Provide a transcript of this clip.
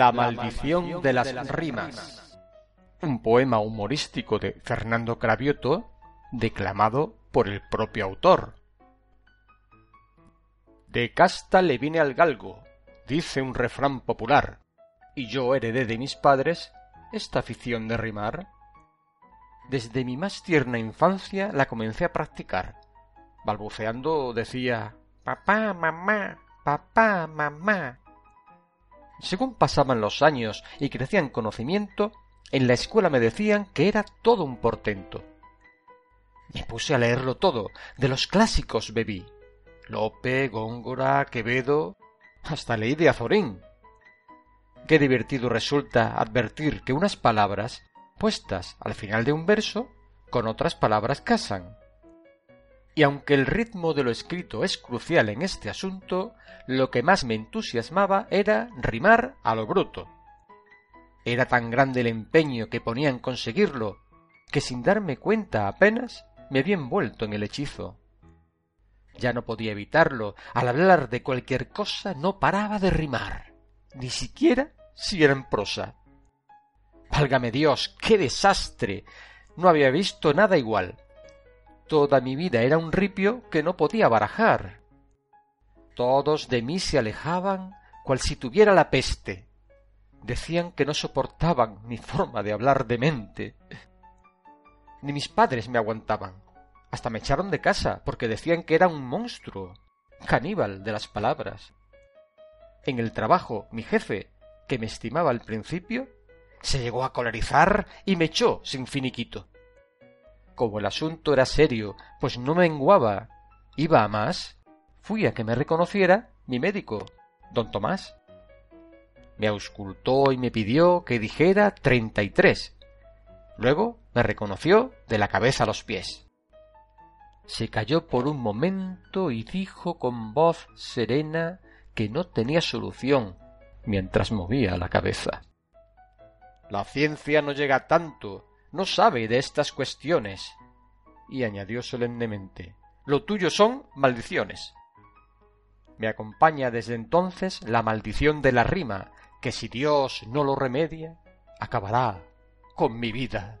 La maldición de las rimas. Un poema humorístico de Fernando Cravioto, declamado por el propio autor. De casta le viene al galgo, dice un refrán popular, y yo heredé de mis padres esta afición de rimar. Desde mi más tierna infancia la comencé a practicar. Balbuceando decía Papá, mamá, papá, mamá. Según pasaban los años y crecía en conocimiento, en la escuela me decían que era todo un portento. Me puse a leerlo todo, de los clásicos bebí. Lope, Góngora, Quevedo, hasta leí de Azorín. Qué divertido resulta advertir que unas palabras, puestas al final de un verso, con otras palabras casan. Y aunque el ritmo de lo escrito es crucial en este asunto, lo que más me entusiasmaba era rimar a lo bruto. Era tan grande el empeño que ponía en conseguirlo, que sin darme cuenta apenas me vi envuelto en el hechizo. Ya no podía evitarlo, al hablar de cualquier cosa no paraba de rimar, ni siquiera si era en prosa. Válgame Dios, qué desastre. No había visto nada igual. Toda mi vida era un ripio que no podía barajar. Todos de mí se alejaban cual si tuviera la peste. Decían que no soportaban mi forma de hablar demente. Ni mis padres me aguantaban. Hasta me echaron de casa porque decían que era un monstruo, caníbal de las palabras. En el trabajo, mi jefe, que me estimaba al principio, se llegó a colorizar y me echó sin finiquito como el asunto era serio, pues no menguaba, iba a más, fui a que me reconociera mi médico, don Tomás. Me auscultó y me pidió que dijera treinta y tres. Luego me reconoció de la cabeza a los pies. Se calló por un momento y dijo con voz serena que no tenía solución mientras movía la cabeza. La ciencia no llega tanto no sabe de estas cuestiones. Y añadió solemnemente Lo tuyo son maldiciones. Me acompaña desde entonces la maldición de la rima, que si Dios no lo remedia, acabará con mi vida.